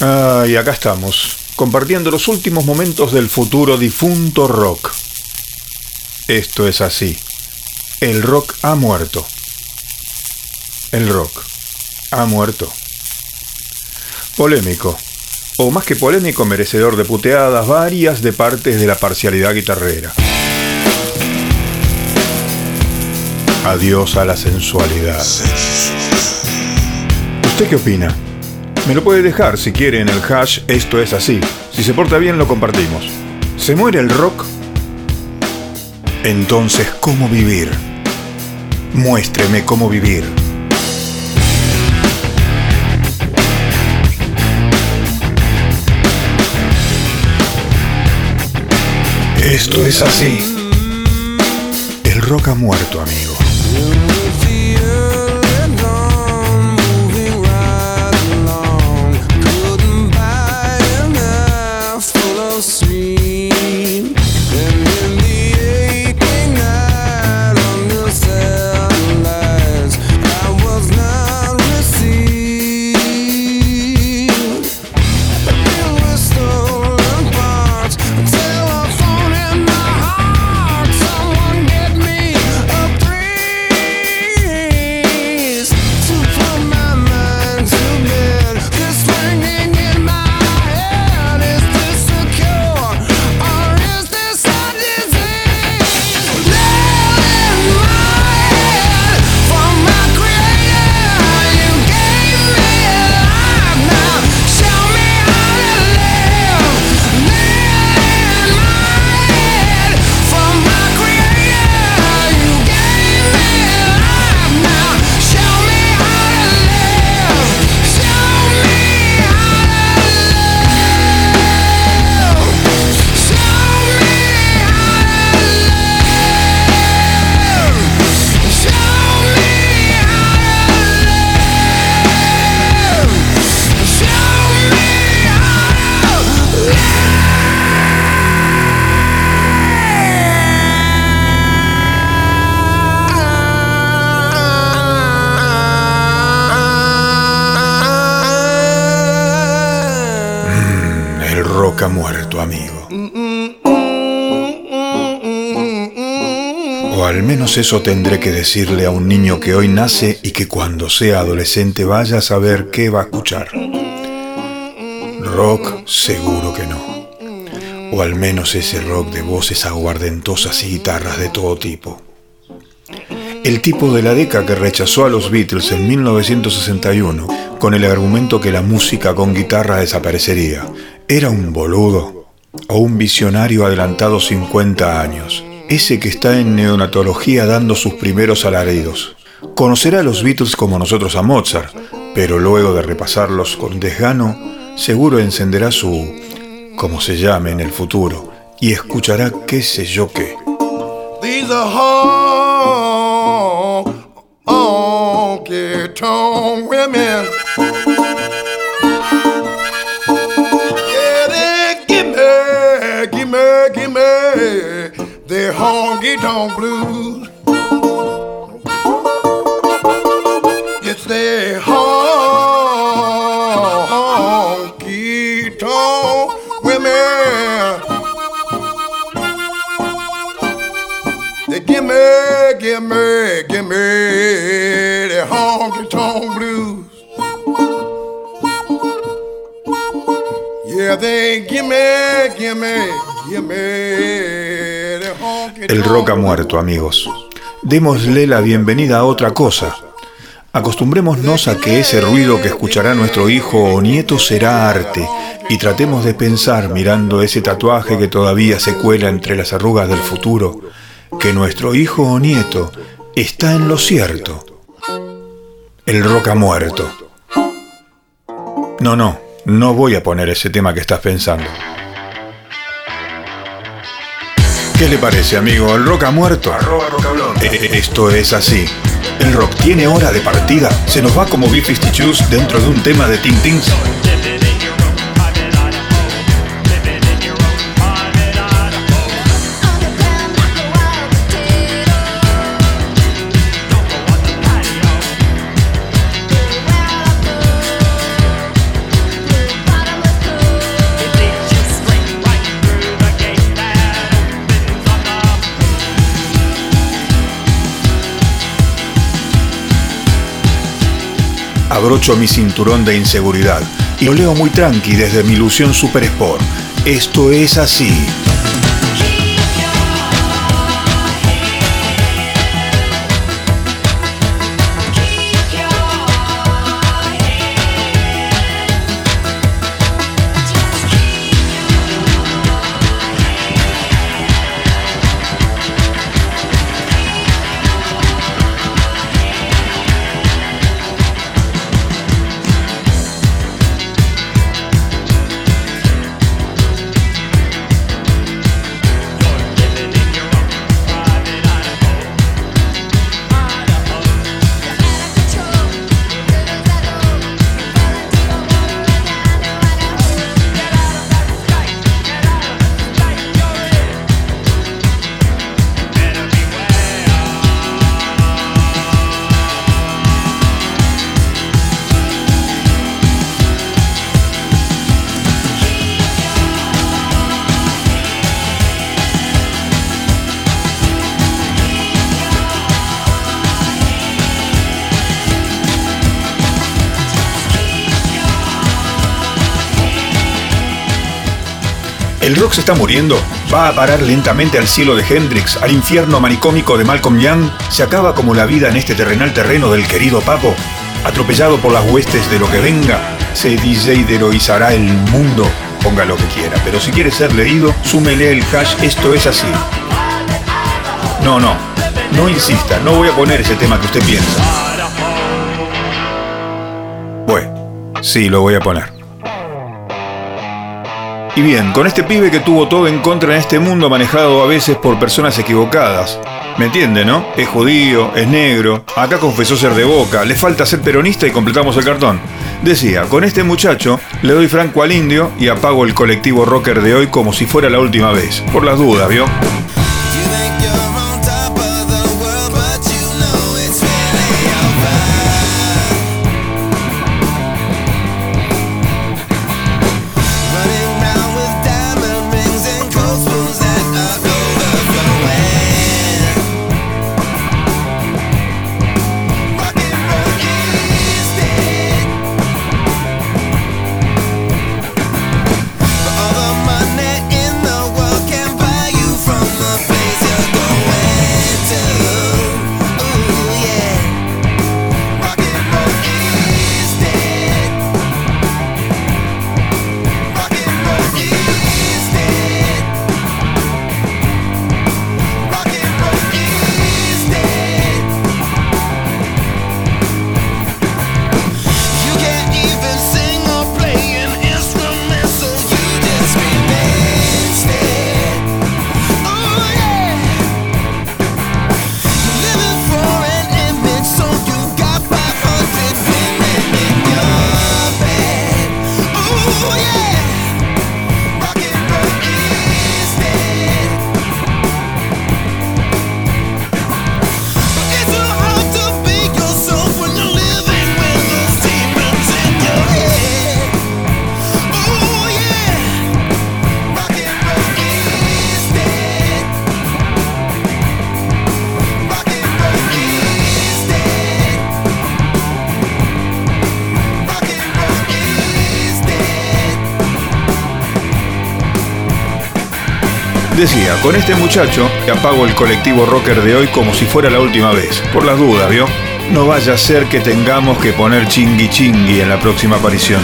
Ah, y acá estamos, compartiendo los últimos momentos del futuro difunto rock. Esto es así. El rock ha muerto. El rock ha muerto. Polémico, o más que polémico, merecedor de puteadas varias de partes de la parcialidad guitarrera. Adiós a la sensualidad. ¿Usted qué opina? Me lo puede dejar si quiere en el hash Esto es así. Si se porta bien lo compartimos. ¿Se muere el rock? Entonces, ¿cómo vivir? Muéstreme cómo vivir. Esto es así. El rock ha muerto, amigo. Muerto, amigo. O al menos eso tendré que decirle a un niño que hoy nace y que cuando sea adolescente vaya a saber qué va a escuchar. Rock seguro que no. O al menos ese rock de voces aguardentosas y guitarras de todo tipo. El tipo de la década que rechazó a los Beatles en 1961 con el argumento que la música con guitarra desaparecería, ¿Era un boludo o un visionario adelantado 50 años? Ese que está en neonatología dando sus primeros alaridos. Conocerá a los Beatles como nosotros a Mozart, pero luego de repasarlos con desgano, seguro encenderá su, como se llame en el futuro, y escuchará qué sé yo qué. Blues. It's the honky tonk women. They give me, give me, give me the honky tonk blues. Yeah, they give me, give me, give me. El rock ha muerto, amigos. Démosle la bienvenida a otra cosa. Acostumbrémonos a que ese ruido que escuchará nuestro hijo o nieto será arte y tratemos de pensar, mirando ese tatuaje que todavía se cuela entre las arrugas del futuro, que nuestro hijo o nieto está en lo cierto. El rock ha muerto. No, no, no voy a poner ese tema que estás pensando. ¿Qué le parece, amigo? ¿El rock ha muerto? Eh, eh, esto es así. El rock tiene hora de partida. Se nos va como B-52 dentro de un tema de Tintins. Abrocho mi cinturón de inseguridad y lo leo muy tranqui desde mi ilusión Super Sport. Esto es así. El rock se está muriendo, va a parar lentamente al cielo de Hendrix, al infierno manicómico de Malcolm Young, se acaba como la vida en este terrenal terreno del querido Papo, atropellado por las huestes de lo que venga, se DJ heroizará el mundo, ponga lo que quiera, pero si quiere ser leído, súmele el hash esto es así. No, no, no insista, no voy a poner ese tema que usted piensa. Bueno, sí, lo voy a poner. Y bien, con este pibe que tuvo todo en contra en este mundo manejado a veces por personas equivocadas. ¿Me entiende, no? Es judío, es negro, acá confesó ser de boca, le falta ser peronista y completamos el cartón. Decía, con este muchacho le doy franco al indio y apago el colectivo rocker de hoy como si fuera la última vez. Por las dudas, ¿vio? Decía, con este muchacho apago el colectivo rocker de hoy como si fuera la última vez. Por las dudas, ¿vio? No vaya a ser que tengamos que poner chingui chingui en la próxima aparición.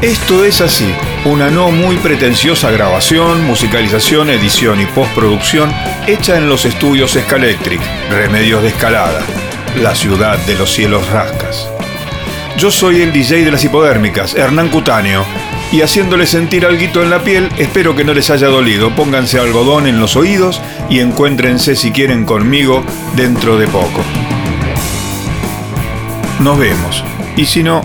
Esto es así, una no muy pretenciosa grabación, musicalización, edición y postproducción hecha en los estudios Scalectric, Remedios de Escalada, la ciudad de los cielos rascas. Yo soy el DJ de las hipodérmicas, Hernán Cutáneo, y haciéndole sentir algo en la piel, espero que no les haya dolido. Pónganse algodón en los oídos y encuéntrense si quieren conmigo dentro de poco. Nos vemos. Y si no...